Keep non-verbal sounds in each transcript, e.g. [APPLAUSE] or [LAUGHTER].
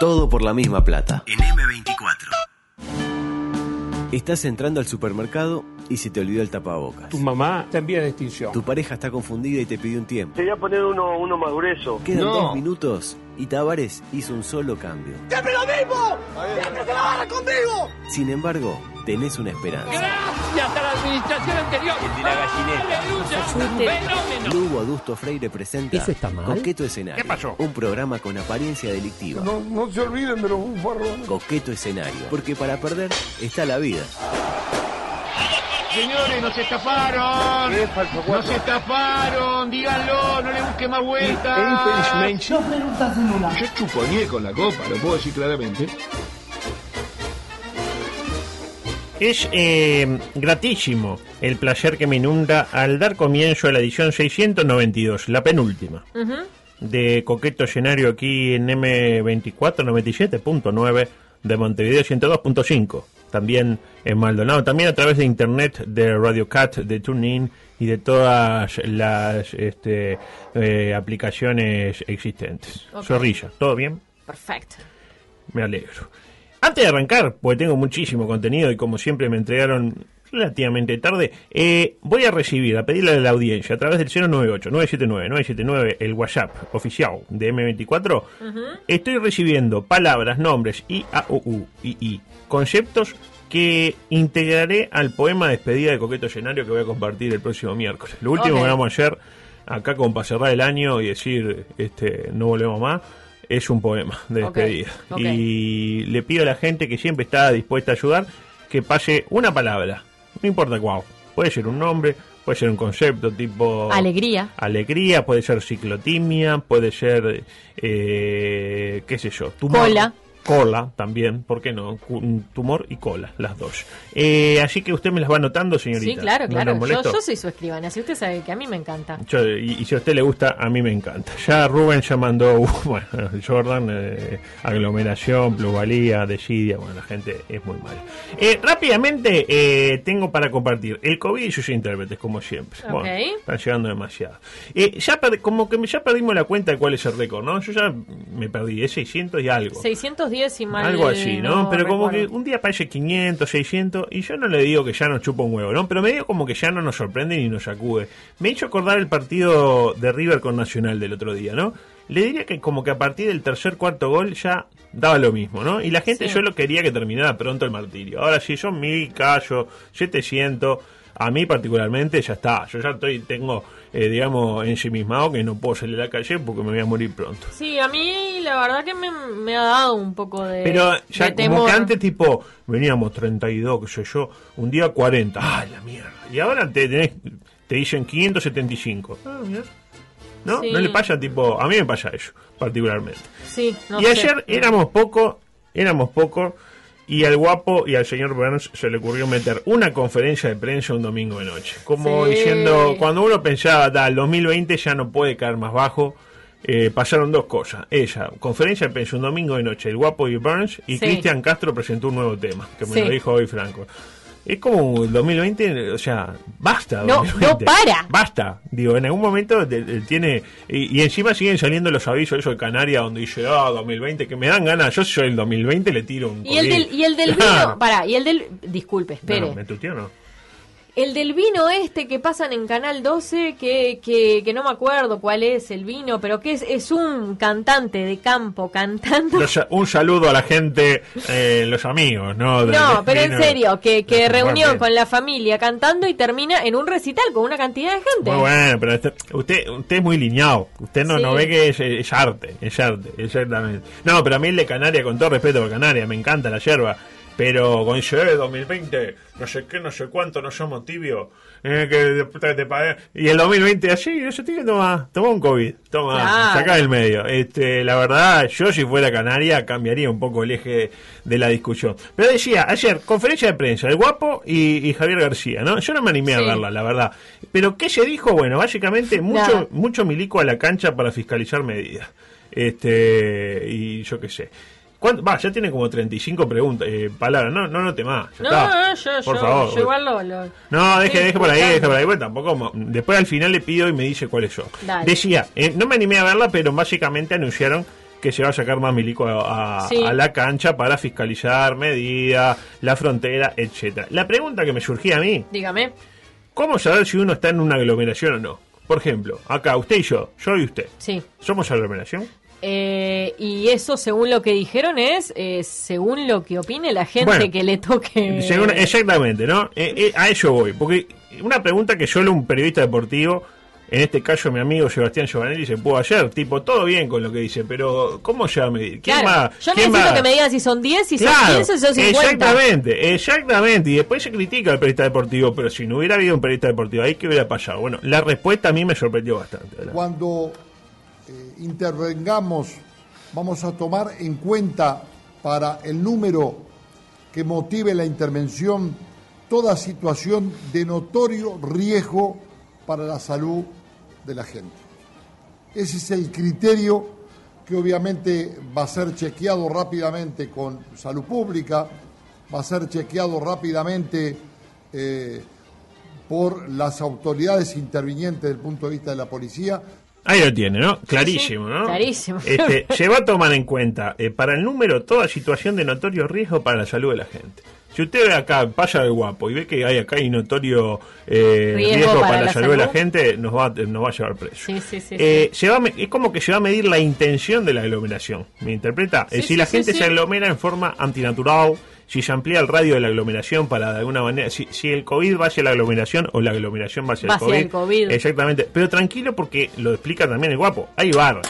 Todo por la misma plata. En M24. Estás entrando al supermercado y se te olvidó el tapabocas. Tu mamá está en vía de extinción. Tu pareja está confundida y te pidió un tiempo. Te voy a poner uno, uno más grueso. Quedan No. dos minutos y Tavares hizo un solo cambio. ¡Siempre lo mismo! ¡Siempre se la barra conmigo! Sin embargo, tenés una esperanza. Gracias a la administración anterior. El de la gallineta. Fenómeno. Lugo Adusto Freire presenta ¿Eso está mal? Coqueto Escenario. ¿Qué pasó? Un programa con apariencia delictiva. No, no se olviden de los bufarrones. Coqueto Escenario. Porque para perder está la vida. Señores, nos estafaron. Nos estafaron. Díganlo, no le busque más vueltas. Dos preguntas en una. Yo chuponé con la copa, lo puedo decir claramente. Es eh, gratísimo el placer que me inunda al dar comienzo a la edición 692, la penúltima, de Coqueto Escenario aquí en M24 97.9 de Montevideo 102.5, también en Maldonado, también a través de internet de Radio Cat, de TuneIn y de todas las este, eh, aplicaciones existentes. Ok. Zorrilla, ¿todo bien? Perfecto. Me alegro. Antes de arrancar, porque tengo muchísimo contenido y como siempre me entregaron relativamente tarde, eh, voy a recibir, a pedirle a la audiencia a través del 098-979-979, el WhatsApp oficial de M24, estoy recibiendo palabras, nombres y A, U, U, I, I, conceptos que integraré al poema despedida de Coqueto Escenario que voy a compartir el próximo miércoles. Lo último que vamos a hacer acá como para cerrar el año y decir este no volvemos más es un poema de despedida y le pido a la gente que siempre está dispuesta a ayudar que pase una palabra no importa cuál puede ser un nombre puede ser un concepto tipo Alegría. alegría puede ser ciclotimia puede ser eh, qué sé yo tumor. Cola. Cola también por qué no Cu- tumor y cola las dos Eh, así que usted me las va anotando señorita Sí, claro, ¿No claro. yo, yo soy su escribana, si usted sabe que a mí me encanta. Yo- y, y si a usted le gusta, a mí me encanta. Ya Rubén ya mandó, [LAUGHS] bueno, Jordan, eh, aglomeración, plusvalía, desidia, bueno, la gente es muy mala. Eh, rápidamente eh, tengo para compartir el COVID y sus intérpretes, como siempre. Ok. Bueno, están llegando demasiado. Eh, ya per- como que ya perdimos la cuenta de cuál es el récord, ¿no? Yo ya me perdí, es 600 y algo. 610 y mal. Algo así, ¿no? Pero como que un día aparece 500, 600, y yo no le digo que ya nos chupa un huevo, ¿no? Pero medio como que ya no nos sorprende ni nos sacude. Me hecho acordar el partido de River con Nacional del otro día, ¿no? Le diría que como que a partir del tercer, cuarto gol ya daba lo mismo, ¿no? Y la gente Sí. yo lo quería que terminara pronto el martirio. Ahora si son mil, callo, 700, a mí particularmente ya está. Yo ya estoy, tengo, eh, digamos, ensimismado que no puedo salir a la calle porque me voy a morir pronto. Sí, a mí la verdad que me, me ha dado un poco de. Pero ya de como temor. que antes tipo veníamos 32, qué sé yo, un día 40. ¡Ah, la mierda! Y ahora te tenés- te dicen 575. Ah, mira. ¿No? Sí. No le pasa tipo, a mí me pasa eso, particularmente. Sí, no y sé. ayer éramos poco, éramos poco y al guapo y al señor Burns se le ocurrió meter una conferencia de prensa un domingo de noche. Como Sí. diciendo, cuando uno pensaba, "Da, el 2020 ya no puede caer más bajo, eh, pasaron dos cosas. Ella, conferencia de prensa un domingo de noche, el guapo y Burns, y Sí. Cristian Castro presentó un nuevo tema, que me Sí. lo dijo hoy Franco. Es como el 2020, o sea, basta. No, 2020. no para. Basta. Digo, en algún momento de- de- tiene. Y, y encima siguen saliendo los avisos, eso de Canarias, donde dice, ah, 2020, que me dan ganas. Yo, soy el 2020, le tiro un. Y el del, y el del [LAUGHS] vino. Pará, y el del. Disculpe, espere. No, ¿Me tuteó o no? El del vino este que pasan en Canal 12, que, que, que no me acuerdo cuál es el vino, pero que es, es un cantante de campo cantando. Los- un saludo a la gente, eh, los amigos, ¿no? De- No, pero en serio, que, que reunión con la familia cantando y termina en un recital con una cantidad de gente. Muy bueno, pero este- usted, usted es muy lineado. Usted no, Sí. no ve que es, es arte, es arte, exactamente. No, pero a mí el de Canarias, con todo respeto por Canarias, me encanta la yerba. Pero con ese eh, 2020, no sé qué, no sé cuánto, no somos tibios. eh, que te pagué. Y el 2020 así, eso tiene toma, toma un COVID, toma, Claro. saca del medio. Este, la verdad, yo si fuera Canaria cambiaría un poco el eje de la discusión. Pero decía, ayer, conferencia de prensa, el guapo y, y Javier García, ¿no? Yo no me animé a verla, la verdad. Pero ¿qué se dijo? Bueno, básicamente mucho, mucho milico a la cancha para fiscalizar medidas. Este, y yo qué sé. ¿Cuánto? Va, ya tiene como 35 preguntas, eh, palabras. No, no note más. ya No, está. no, yo, Por yo, favor. yo igual lo, lo- No, deje, deje por ahí, deje por ahí. Bueno, tampoco. Después al final le pido y me dice cuáles son. Dale. Decía, eh, no me animé a verla, pero básicamente anunciaron que se va a sacar más milico a, a- Sí. a la cancha para fiscalizar medidas, la frontera, etcétera. La pregunta que me surgía a mí, Dígame. ¿cómo saber si uno está en una aglomeración o no? Por ejemplo, acá, usted y yo, yo y usted, Sí. ¿somos aglomeración? Eh, y eso, según lo que dijeron, es eh, según lo que opine la gente Bueno, que le toque. Según- exactamente, ¿no? Eh, eh, a eso voy, porque una pregunta que solo un periodista deportivo, en este caso mi amigo Sebastián Giovanelli, se pudo ayer, tipo, todo bien con lo que dice, pero ¿cómo se va a medir? ¿Quién Claro, va- yo quién necesito va- que me digan si son 10, si son Claro, 15, si son 50. exactamente, exactamente. Y después se critica al periodista deportivo, pero si no hubiera habido un periodista deportivo ahí, ¿qué hubiera pasado? Bueno, la respuesta a mí me sorprendió bastante. ¿verdad? Cuando eh, intervengamos, vamos a tomar en cuenta para el número que motive la intervención toda situación de notorio riesgo para la salud de la gente. Ese es el criterio que obviamente va a ser chequeado rápidamente con salud pública, va a ser chequeado rápidamente eh, por las autoridades intervinientes desde el punto de vista de la policía. Ahí lo tiene, ¿no? Clarísimo, ¿no? clarísimo. Este, se va a tomar en cuenta eh, para el número toda situación de notorio riesgo para la salud de la gente. Si usted ve acá, pasa del guapo y ve que hay acá hay notorio eh, Riesgo riesgo, para para, la, la salud, de la gente, nos va, a- nos va a llevar preso. Sí, sí, sí, Eh, se va a me- es como que se va a medir la intención de la aglomeración. ¿Me interpreta? Si la gente se aglomera en forma antinatural, si se amplía el radio de la aglomeración para de alguna manera, si, si el COVID va hacia la aglomeración o la aglomeración va hacia, Va el, hacia COVID, el COVID. Exactamente. Pero tranquilo porque lo explica también el guapo. Hay bar.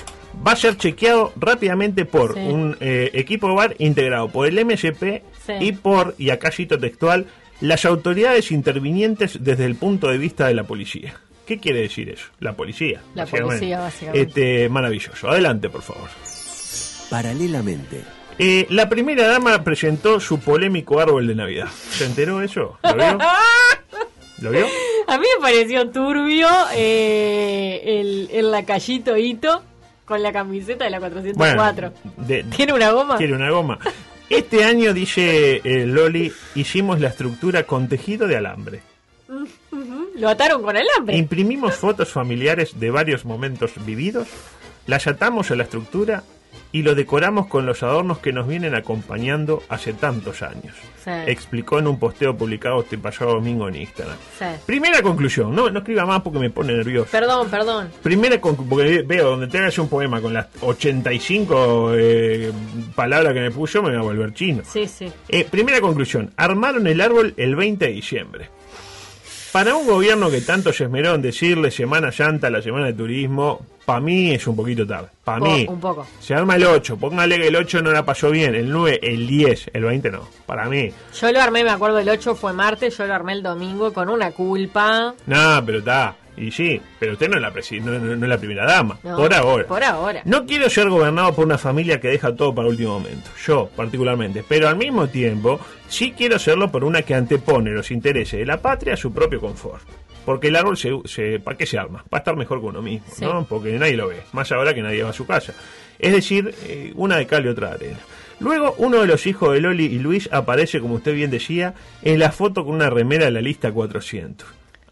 Va a ser chequeado rápidamente por Sí. un eh, equipo de bar integrado por el MSP Sí. y por, y acá cito textual, las autoridades intervinientes desde el punto de vista de la policía. ¿Qué quiere decir eso? La policía. La básicamente. policía, básicamente. Este, maravilloso. Adelante, por favor. Paralelamente, Eh, la primera dama presentó su polémico árbol de Navidad. ¿Se enteró de eso? ¿Lo vio? [LAUGHS] ¿Lo vio? A mí me pareció turbio eh, el, el lacayito Hito con la camiseta de la 404. de- ¿Tiene una goma? Quiere una goma. Este año, dice eh, Loli, hicimos la estructura con tejido de alambre. Lo ataron con alambre. Imprimimos fotos familiares de varios momentos vividos, las atamos a la estructura y lo decoramos con los adornos que nos vienen acompañando hace tantos años. Sí. Explicó en un posteo publicado este pasado domingo en Instagram. Sí. Primera conclusión, no, no escriba más porque me pone nervioso. Perdón, perdón. Primera conclusión, porque veo donde tengas un poema con las 85 eh, palabras que me puso, me voy a volver chino. Sí, sí. Eh, primera conclusión, armaron el árbol el 20 de diciembre. Para un gobierno que tanto se esmeró en decirle Semana Santa, la Semana de Turismo, para mí es un poquito tarde. Para mí, un poco. se arma el 8, póngale que el 8 no la pasó bien, el 9, el 10, el 20 no. Para mí, Yo lo armé, me acuerdo, el 8 fue martes, yo lo armé el domingo con una culpa. no, pero está. Y sí, pero usted no es la, presi- no, no- no es la primera dama, No, por ahora. Por ahora. No quiero ser gobernado por una familia que deja todo para último momento, yo particularmente, pero al mismo tiempo sí quiero serlo por una que antepone los intereses de la patria a su propio confort. Porque el árbol, se, se, ¿para qué se arma? Para estar mejor con uno mismo, Sí. ¿no? Porque nadie lo ve, más ahora que nadie va a su casa. Es decir, eh, una de cal y otra de arena. Luego, uno de los hijos de Loli y Luis aparece, como usted bien decía, en la foto con una remera de la lista 400.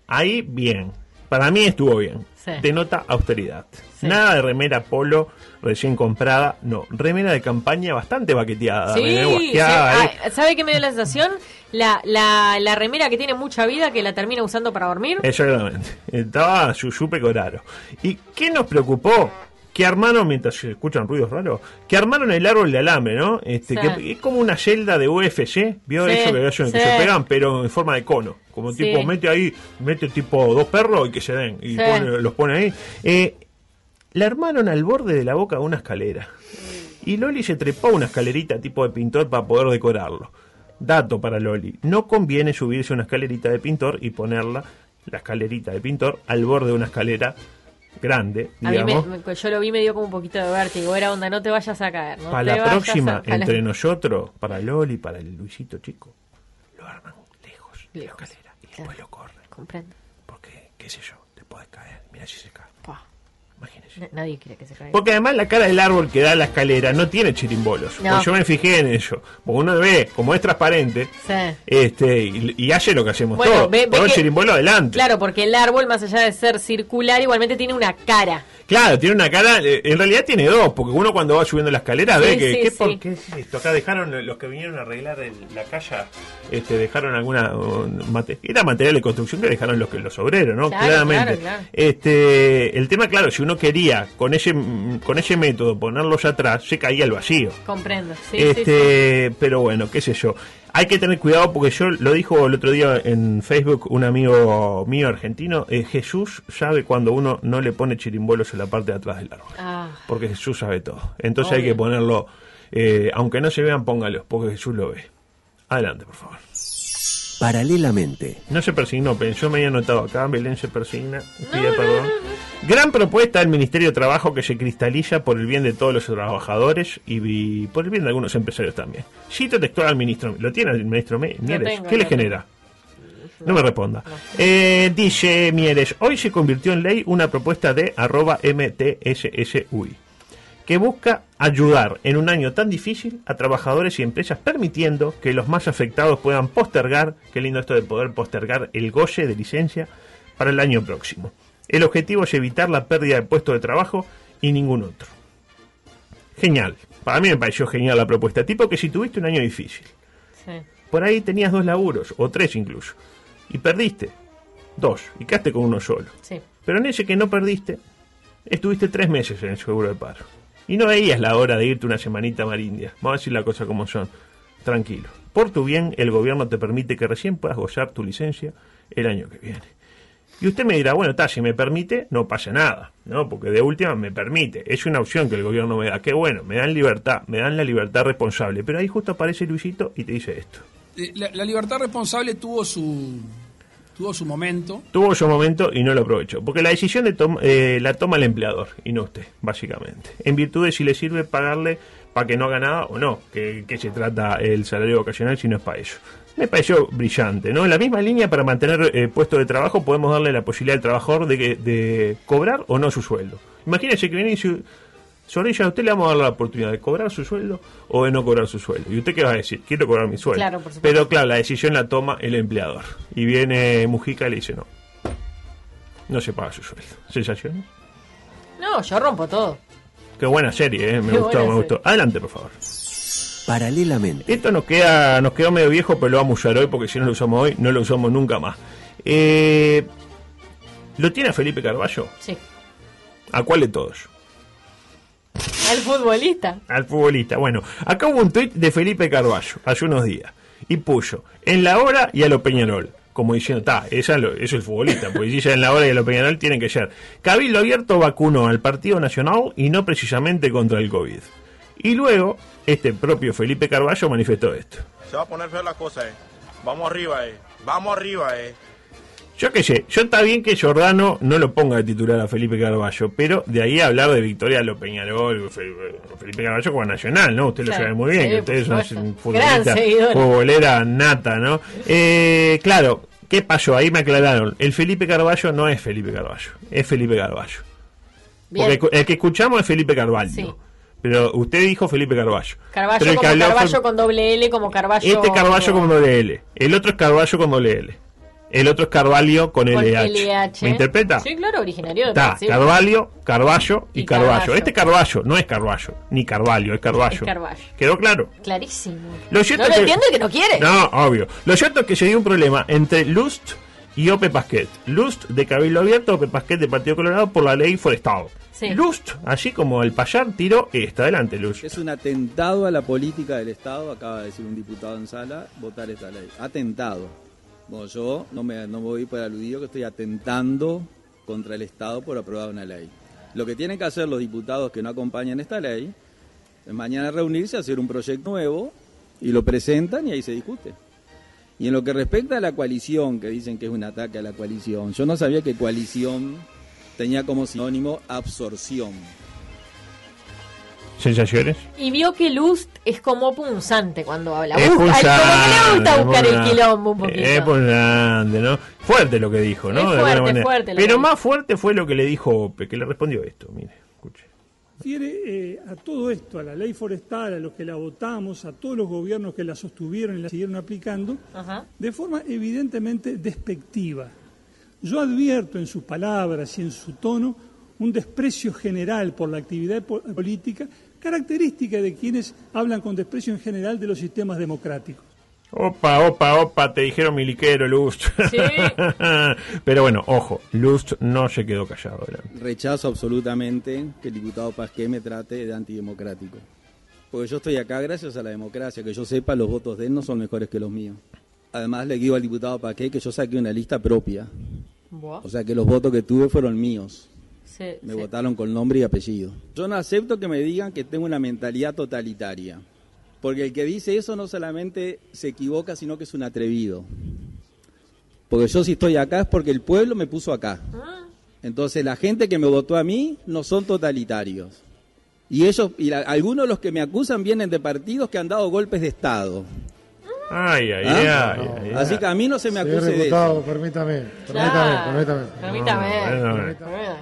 Ahí, bien. Para mí estuvo bien. Sí. Denota austeridad. Sí. Nada de remera polo recién comprada, no. Remera de campaña bastante baqueteada. Sí. Ah, ¿sabe qué me dio la sensación? La, la, la remera que tiene mucha vida que la termina usando para dormir. Exactamente. Estaba su supe coraro. ¿Y qué nos preocupó? Que armaron, mientras se escuchan ruidos raros, que armaron el árbol de alambre, ¿no? Este, Sí. que es como una celda de UFC, ¿vio Sí, eso que, hacen, que sí. se pegan, pero en forma de cono? Como tipo, mete ahí, mete tipo dos perros y que se den, y pone- los pone ahí. Eh, la armaron al borde de la boca de una escalera. Y Loli se trepó a una escalerita tipo de pintor para poder decorarlo. Dato para Loli, no conviene subirse a una escalerita de pintor y ponerla, la escalerita de pintor, al borde de una escalera grande, A mí me- digamos. me- yo lo vi me dio como un poquito de vértigo. Era onda, no te vayas a caer. No para la próxima, a- a la- entre [LAUGHS] nosotros, para Loli, para el Luisito chico, lo arman lejos, de la Lejos, escalera y claro. después lo corren. Comprendo. Porque, qué sé yo, te puedes caer, mira si se cae. Pua. Imagínese. Na- Nadie quiere que se caiga. Porque además la cara del árbol que da la escalera no tiene chirimbolos. No. Pues yo me fijé en eso. Porque uno ve, como es transparente, Sí. este y, y hace lo que hacemos Bueno, todos. ve- ve que- chirimbolo adelante. Claro, porque el árbol, más allá de ser circular, igualmente tiene una cara. Claro, tiene una cara, eh, en realidad tiene dos, porque uno cuando va subiendo la escalera ve que, sí, ¿qué, sí. por- qué es esto? Acá dejaron, los que vinieron a arreglar el- la calle, este, dejaron alguna, mate- era material de construcción que dejaron los, los obreros, ¿no? Claro, Claramente. claro, claro. Este, el tema, claro, si uno quería con ese, con ese método ponerlos atrás, se caía al vacío. Comprendo. Sí, sí, este, pero bueno, qué sé yo. Hay que tener cuidado porque yo lo dijo el otro día en Facebook un amigo mío argentino, eh, Jesús sabe cuando uno no le pone chirimbolos en la parte de atrás del árbol. Ah, Porque Jesús sabe todo. Entonces hay que ponerlo, eh, aunque no se vean, póngalos, porque Jesús lo ve. Adelante, por favor. Paralelamente. No se persignó, pero yo me había notado acá, Belén se persigna, pide perdón. Gran propuesta del Ministerio de Trabajo que se cristaliza por el bien de todos los trabajadores y, por el bien de algunos empresarios también. Cito textual al ministro, ¿lo tiene el ministro Mieres? tengo, ¿Qué le genera? No me responda. Eh, dice Mieres, hoy se convirtió en ley una propuesta de arroba MTSSUI que busca ayudar en un año tan difícil a trabajadores y empresas, permitiendo que los más afectados puedan postergar, qué lindo esto de poder postergar el goce de licencia para el año próximo. El objetivo es evitar la pérdida de puestos de trabajo y ningún otro. Genial. Para mí me pareció genial la propuesta. Tipo que si tuviste un año difícil, sí. por ahí tenías dos laburos, o tres incluso, y perdiste dos, y quedaste con uno solo. Sí. Pero en ese que no perdiste, estuviste tres meses en el seguro de paro. Y no veías la hora de irte una semanita a Marindia. Vamos a decir la cosa como son. Tranquilo. Por tu bien, el gobierno te permite que recién puedas gozar tu licencia el año que viene. Y usted me dirá, bueno, está, si me permite, no pasa nada, ¿no? Porque de última me permite. Es una opción que el gobierno me da. Qué bueno, me dan libertad, me dan la libertad responsable. Pero ahí justo aparece Luisito y te dice esto. Eh, La, la libertad responsable tuvo su tuvo su momento. Tuvo su momento y no lo aprovechó. Porque la decisión de tom- eh, la toma el empleador y no usted, básicamente. En virtud de si le sirve pagarle para que no haga nada o no. Que, se trata el salario vocacional si no es para eso. Me pareció brillante, ¿no? En la misma línea, para mantener eh, puesto de trabajo, podemos darle la posibilidad al trabajador de, de cobrar o no su sueldo. Imagínese que viene y dice, Soraya, a usted le vamos a dar la oportunidad de cobrar su sueldo o de no cobrar su sueldo. ¿Y usted qué va a decir? Quiero cobrar mi sueldo. Claro, por supuesto. Pero claro, la decisión la toma el empleador. Y viene Mujica y le dice, no, no se paga su sueldo. ¿Sensaciones? No, yo rompo todo. Qué buena serie, ¿eh? me Qué gustó, me gustó. Adelante, por favor. Paralelamente. Esto nos queda nos quedó medio viejo, pero lo vamos a usar hoy porque si no lo usamos hoy, no lo usamos nunca más. Eh, ¿Lo tiene Felipe Carballo? Sí. ¿A cuál de todos? Al futbolista. Al futbolista. Bueno, acá hubo un tuit de Felipe Carballo hace unos días y puso en la hora y a lo Peñarol. Como diciendo, está, eso es el futbolista, [LAUGHS] porque si dice en la hora y a lo Peñarol tienen que ser. Cabildo Abierto vacunó al Partido Nacional y no precisamente contra el COVID. Y luego, este propio Felipe Carballo manifestó esto. Se va a poner feo la cosa, eh. Vamos arriba, eh. Vamos arriba, eh. Yo qué sé, yo está bien que Giordano no lo ponga de titular a Felipe Carballo, pero de ahí hablar de Victoria Lo Peñarol, Fe- Felipe Carballo como Nacional, ¿no? Usted lo sabe muy bien, sí, que usted es futbolista, seguidora. futbolera nata, ¿no? Eh, claro, ¿qué pasó? Ahí me aclararon, el Felipe Carballo no es Felipe Carballo, es Felipe Carballo. Bien. Porque el que escuchamos es Felipe Carvalho. Sí. Pero usted dijo Felipe Carballo. Carballo Pero el que como habló fue- Carballo con doble L, como Carballo. este Carballo con doble L. El otro es Carballo con doble L. El otro es Carvalho con, con LH. LH. ¿Me interpreta? Sí, claro, originario de Está Brasil. Carvalho, Carballo y, Y Carballo. Carballo. Este Carballo no es Carballo, ni Carvalho, es Carballo. Es Carballo. ¿Quedó claro? Clarísimo. Lo cierto no lo que- entiende que no quiere. No, obvio. Lo cierto es que se dio un problema entre Lust y Ope Pasquet. Lust de Cabildo Abierto, Ope Pasquet de Partido Colorado por la ley forestal. Sí. Lust, así como el payar, tiró esta. Adelante, Lust. Es un atentado a la política del Estado, acaba de decir un diputado en sala, votar esta ley. Atentado. Bueno, yo no me, no voy por aludido que estoy atentando contra el Estado por aprobar una ley. Lo que tienen que hacer los diputados que no acompañan esta ley es mañana reunirse, hacer un proyecto nuevo y lo presentan y ahí se discute. Y en lo que respecta a la coalición, que dicen que es un ataque a la coalición, yo no sabía que coalición tenía como sinónimo absorción. ¿Sensaciones? Y vio que Lust es como punzante cuando habla. Es Busca- punzante, como que le gusta buscar el punzante. quilombo un poquito. Es punzante, ¿no? Fuerte lo que dijo, ¿no? Es De alguna fuerte, manera. fuerte Pero que más fuerte fue lo que le dijo Ope, que le respondió esto, mire. refiere eh, a todo esto, a la ley forestal, a los que la votamos, a todos los gobiernos que la sostuvieron y la siguieron aplicando, Ajá. de forma evidentemente despectiva. Yo advierto en sus palabras y en su tono un desprecio general por la actividad po- política, característica de quienes hablan con desprecio en general de los sistemas democráticos. Opa, opa, opa, te dijeron miliquero, Lust. [LAUGHS] Pero bueno, ojo, Lust no se quedó callado. ¿verdad? Rechazo absolutamente que el diputado Pasqué me trate de antidemocrático. Porque yo estoy acá gracias a la democracia. Que yo sepa, los votos de él no son mejores que los míos. Además, le digo al diputado Pasqué que yo saqué una lista propia. Buah. O sea, que los votos que tuve fueron míos. Sí, Me sí. votaron con nombre y apellido. Yo no acepto que me digan que tengo una mentalidad totalitaria. Porque el que dice eso no solamente se equivoca, sino que es un atrevido. Porque yo si estoy acá es porque el pueblo me puso acá. Entonces la gente que me votó a mí no son totalitarios. Y ellos, y la- algunos de los que me acusan vienen de partidos que han dado golpes de Estado. Ay, ay, ¿Ah? ay, ay, ay. Así que a mí no se me Señor acuse de eso. permítame, permítame, permítame. Permítame. No. Permítame.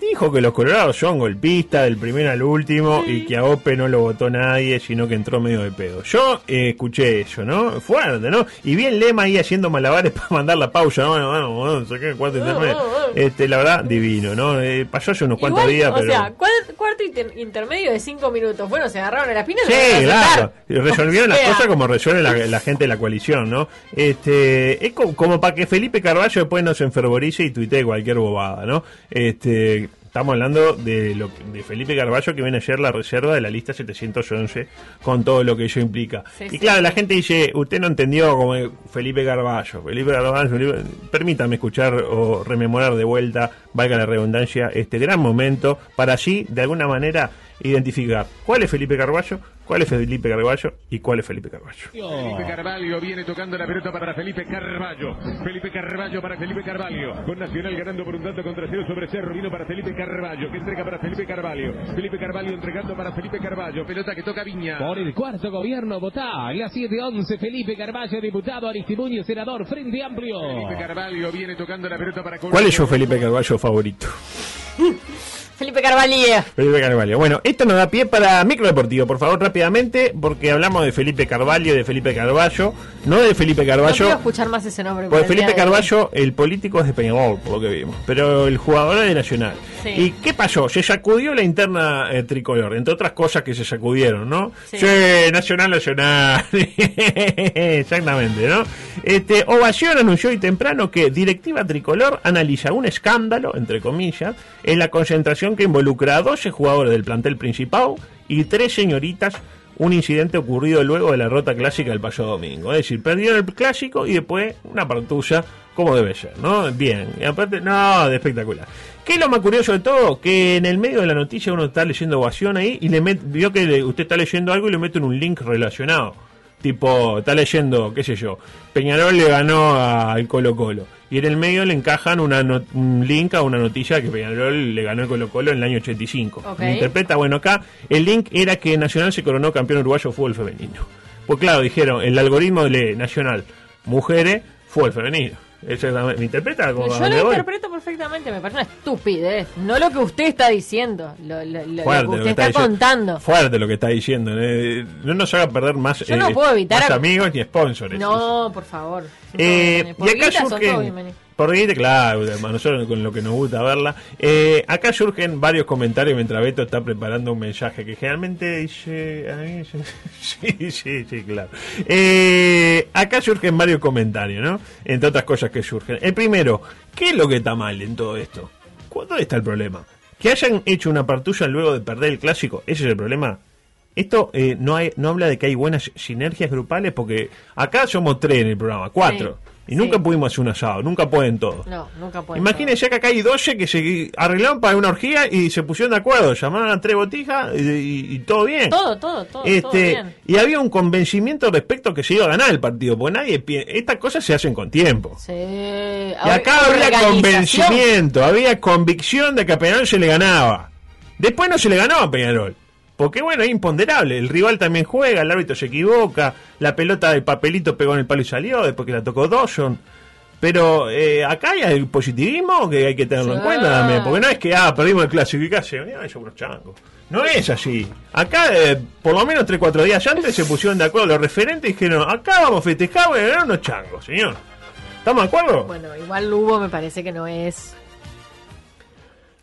Dijo que los colorados son golpistas del primero al último y que a Ope no lo votó nadie, sino que entró medio de pedo. Yo eh, escuché eso, ¿no? Fuerte, ¿no? Y bien Lema ahí haciendo malabares [LAUGHS] para mandar la pausa, ¿no? Bueno, bueno, saqué el cuarto intermedio. Este, la verdad, divino, ¿no? Eh, pasó hace unos cuantos días, o pero... sea, cuar- cuarto inter- intermedio de cinco minutos. Bueno, se agarraron a las pinas Sí, claro. Resolvieron las [LAUGHS] O sea, cosas como resuelve la, la gente de la coalición, ¿no? Este, es co- como, para que Felipe Carballo después no se enfervorice y tuitee cualquier bobada, ¿no? Este, estamos hablando de lo de Felipe Carballo que viene ayer la reserva de la lista 711 con todo lo que ello implica. Sí, y sí, claro, sí. la gente dice, usted no entendió como Felipe Carballo. Felipe Carballo, Felipe- permítame escuchar o rememorar de vuelta, valga la redundancia, este gran momento para así, de alguna manera, identificar cuál es Felipe Carballo, cuál es Felipe Carballo y cuál es Felipe Carballo. Felipe Carvalho viene tocando la pelota para Felipe Carvalho. Felipe Carvalho para Felipe Carvalho. Con Nacional ganando por un tanto contra cero sobre Cerro. Vino para Felipe Carvalho, que entrega para Felipe Carvalho. Felipe Carvalho entregando para Felipe Carvalho. Pelota que toca Viña. Por el cuarto gobierno votá en la 711 Felipe Carballo, diputado Aristimuño, senador Frente Amplio. Felipe Carvalho viene tocando la pelota para ¿Cuál es su Felipe Carballo favorito? [LAUGHS] Felipe Carvalho. Felipe Carvalho. Bueno, esto nos da pie para micro deportivo, por favor, rápidamente, porque hablamos de Felipe Carvalho, de Felipe Carballo, no de Felipe No quiero Carballo. escuchar más ese nombre. por el Felipe. Carballo, el político es de Peñarol, por lo que vimos, pero el jugador es de Nacional. Sí. ¿Y qué pasó? Se sacudió la interna eh, tricolor, entre otras cosas que se sacudieron, ¿no? Sí. Sí, Nacional, Nacional. [LAUGHS] Exactamente, ¿no? Este, Ovación anunció hoy temprano que Directiva Tricolor analiza un escándalo, entre comillas, en la concentración que involucra a 12 jugadores del plantel principal y tres señoritas un incidente ocurrido luego de la rota clásica del pasado domingo. Es decir, perdieron el clásico y después una partusa como debe ser, ¿no? Bien, y aparte, no, de espectacular. ¿Qué es lo más curioso de todo? Que en el medio de la noticia uno está leyendo ovación ahí y le met- vio que usted está leyendo algo y le mete en un link relacionado. Tipo, está leyendo, qué sé yo, Peñarol le ganó al Colo Colo. Y en el medio le encajan una not- un link a una noticia que Peñarol le ganó al Colo Colo en el año 85. Ok. ¿Me interpreta? Bueno, acá el link era que Nacional se coronó campeón uruguayo de fútbol femenino. Pues claro, dijeron, el algoritmo de Nacional, mujeres, fútbol femenino. Exactamente. ¿Me interpreta? Como Yo lo voy? interpreto perfectamente, me parece una estupidez. No lo que usted está diciendo, lo, lo- lo- lo Fuerte que lo usted que está, contando. Fuerte lo que está diciendo. eh. No nos haga perder más, Yo no eh, puedo evitar más a- amigos ni sponsors. No, por favor. Eh, y acá surgen. Por claro, a nosotros con lo que nos gusta verla. Eh, acá surgen varios comentarios mientras Beto está preparando un mensaje que generalmente dice. a mí, [LAUGHS] sí, sí, sí, claro. Eh, acá surgen varios comentarios, ¿no? Entre otras cosas que surgen. El primero, ¿qué es lo que está mal en todo esto? ¿Cu- ¿Dónde está el problema? Que hayan hecho una partulla luego de perder el clásico, ese es el problema. Esto eh, no, hay, no habla de que hay buenas sinergias grupales porque acá somos tres en el programa, cuatro. Y nunca pudimos hacer un asado, nunca pueden todos. No, nunca puede. Imagínense que acá hay 12 que se arreglaron para una orgía y se pusieron de acuerdo, llamaron a tres botijas y, y- y todo bien. Todo, todo, todo, todo Este, bien. y había un convencimiento respecto a que se iba a ganar el partido, porque nadie estas cosas se hacen con tiempo. Sí. Y acá había convencimiento, había convicción de que a Peñarol se le ganaba. Después no se le ganó a Peñarol. Porque bueno, es imponderable. El rival también juega, el árbitro se equivoca, la pelota del papelito pegó en el palo y salió, después que la tocó Dawson. Pero eh, acá hay el positivismo que hay que tenerlo en cuenta también. Porque no es que, ah, perdimos el clásico y casi, ah, son unos changos. No es así. Acá, eh, por lo menos 3-4 días antes, se pusieron de acuerdo los referentes y dijeron, acá vamos a festejar, voy a ganar unos changos, señor. ¿Estamos de acuerdo? Bueno, igual Lugo me parece que no es.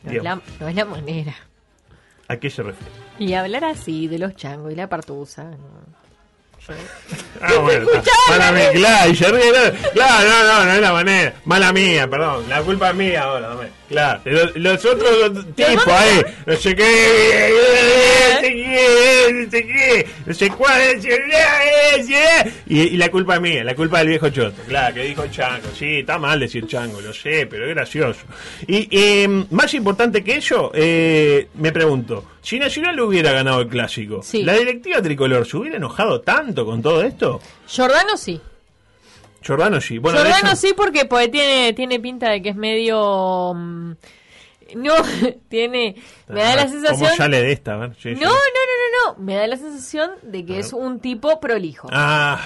No es, la, no es la manera. ¿A qué se refiere? Y hablar así de los changos y la partusa. no. Yo- [LAUGHS] Ah, bueno, mala mía, claro, no, claro, no, no, no es la manera, mala mía, perdón, la culpa es mía ahora, dame. Claro, los, los otros tipos ahí, no sé qué, no sé qué, no sé qué, no sé cuál, y, y la culpa es mía, la culpa del viejo choto, claro, que dijo chango, sí, está mal decir chango, lo sé, pero es gracioso. Y eh, más importante que eso, eh, me pregunto, si Nacional hubiera ganado el clásico, Sí. ¿la directiva tricolor se hubiera enojado tanto con todo esto? Giordano sí. Jordano sí. Bueno, Giordano hecho- sí porque pues, tiene, tiene pinta de que es medio... mm, No, [LAUGHS] tiene... Me da la sensación... ¿Cómo sale de esta? A ver, sí, No, sí. no, no, no, no. Me da la sensación de que es un tipo prolijo. Ah,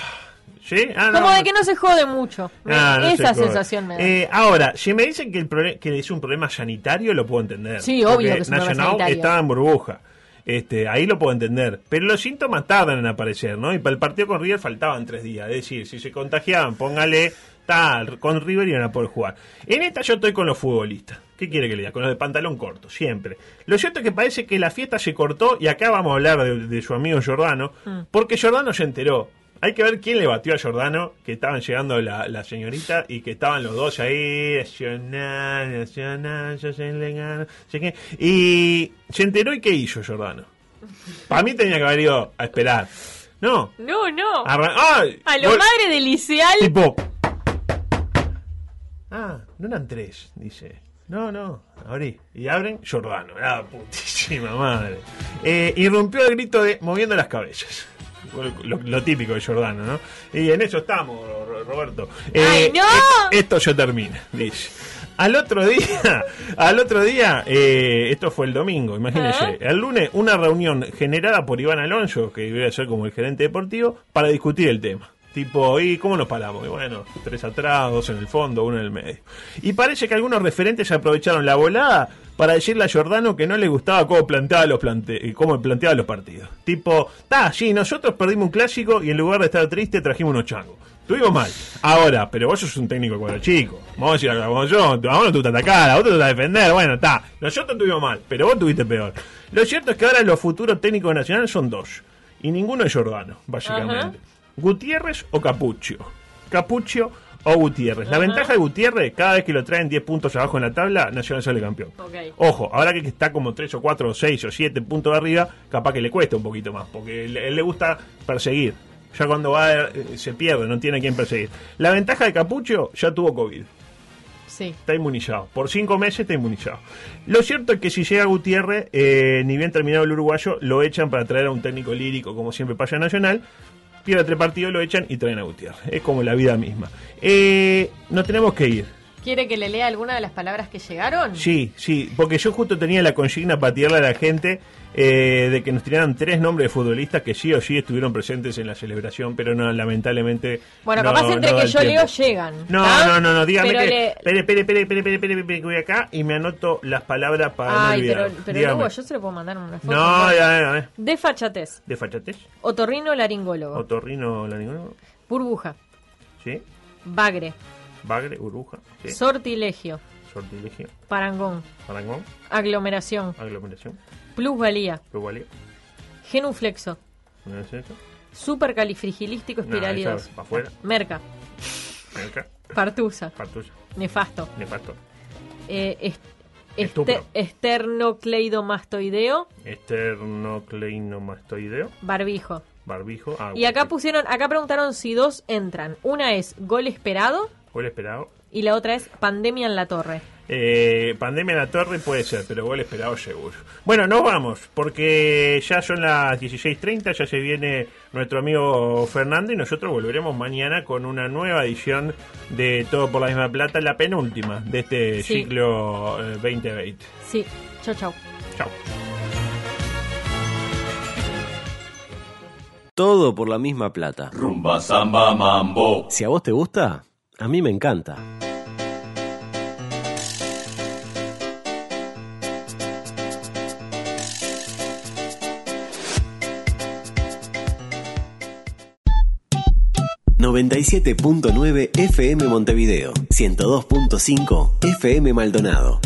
¿sí? Ah, Como de que no se jode mucho. Ah, no Esa se sensación me da. Eh, ahora, si me dicen que, el que es un problema sanitario, lo puedo entender. Sí, obvio que es un problema Nacional sanitario. estaba en burbuja. Este, ahí lo puedo entender. Pero los síntomas tardan en aparecer, ¿no? Y para el partido con River faltaban tres días. Es decir, si se contagiaban, póngale tal, con River iban a poder jugar. En esta yo estoy con los futbolistas. ¿Qué quiere que le diga? Con los de pantalón corto, siempre. Lo cierto es que parece que la fiesta se cortó, y acá vamos a hablar de, de su amigo Giordano, Mm. porque Giordano se enteró. Hay que ver quién le batió a Giordano, que estaban llegando la, la señorita y que estaban los dos ahí. Y se enteró y qué hizo Giordano. Para mí tenía que haber ido a esperar. No. No, no. Arran- ¡Ay! A lo madre de liceal. Tipo. Ah, no eran tres, dice. No, no, abrí. Y abren Giordano. La putísima madre. Eh, irrumpió el grito de moviendo las cabezas. Lo, lo típico de Giordano, ¿no? Y en eso estamos, Ro- Roberto. Eh, ¡Ay, no! e- Esto ya termina, dice. Al otro día, [LAUGHS] al otro día, eh, esto fue el domingo, imagínense. Ajá. El lunes, una reunión generada por Iván Alonso, que debería ser como el gerente deportivo, para discutir el tema. Tipo, ¿y cómo nos paramos? Y bueno, tres atrás, dos en el fondo, uno en el medio. Y parece que algunos referentes aprovecharon la volada para decirle a Giordano que no le gustaba cómo planteaba los, plante eh, cómo planteaba los partidos. Tipo, ta, sí, nosotros perdimos un clásico y en lugar de estar triste trajimos unos changos. Estuvimos mal. Ahora, pero vos sos un técnico cuadro chico. Vamos a decir como yo, a vos no te gusta atacar, a vos te gusta defender. Bueno, está. Nosotros estuvimos mal, pero vos tuviste peor. Lo cierto es que ahora los futuros técnicos nacionales son dos. Y ninguno es Giordano, básicamente. Gutiérrez o Capuccio. Capuccio o Gutiérrez. La Ajá. ventaja de Gutiérrez, cada vez que lo traen 10 puntos abajo en la tabla, Nacional sale campeón. Ojo, ahora que está como 3 o 4 o 6 o 7 puntos de arriba, capaz que le cuesta un poquito más, porque él, él le gusta perseguir. Ya cuando va eh, se pierde, no tiene a quién perseguir. La ventaja de Capucho ya tuvo COVID. Sí. Está inmunizado. Por 5 meses está inmunizado. Lo cierto es que si llega Gutiérrez, eh, ni bien terminado el uruguayo, lo echan para traer a un técnico lírico, como siempre pasa en Nacional. Pierde tres partidos, lo echan y traen a Gutiérrez. Es como la vida misma. Eh, nos tenemos que ir. ¿Quiere que le lea alguna de las palabras que llegaron? Sí, sí, porque yo justo tenía la consigna para tirarle a la gente eh, de que nos tiraran tres nombres de futbolistas que sí o sí estuvieron presentes en la celebración, pero no, lamentablemente. Bueno, no- capaz entre no que yo tiempo. leo llegan. No, ¿tá? no, no, no, dígame Pero que. le- Espere, espere, espere, espere, espere, espere, voy acá y me anoto las palabras para no Ay, pero, olvidar. pero Dígame. Lugo, yo se lo puedo mandar una foto. No, ya, ya, ya. De fachatez. ¿De fachatez? Otorrino laringólogo. Otorrino laringólogo, Burbuja. ¿sí? Bagre. Bagre, burbuja, ¿sí? Sortilegio. Sortilegio, Parangón. parangón, Aglomeración. aglomeración, Plusvalía. pluralidad, Genuflexo. Supercalifrigilístico No, espiralidoso. afuera. Merca. Acá, Partusa. partusa, Nefasto. nefasto. Eh, est- este- esternocleidomastoideo. Esternocleinomastoideo, Barbijo. barbijo. Ah, Y acá pusieron, acá preguntaron si dos entran. Una es gol esperado Gol esperado. y la otra es pandemia en la torre. Eh, pandemia en la torre puede ser, pero gol esperado seguro. Bueno, nos vamos, porque ya son las 16.30, ya se viene nuestro amigo Fernando y nosotros volveremos mañana con una nueva edición de Todo por la misma plata, la penúltima de este Sí. ciclo eh, 2020. Sí. Chau, chau. Chao. todo por la misma plata. Rumba, samba, mambo. Si a vos te gusta, a mí me encanta. ...97.9 FM Montevideo... ...102.5 FM Maldonado...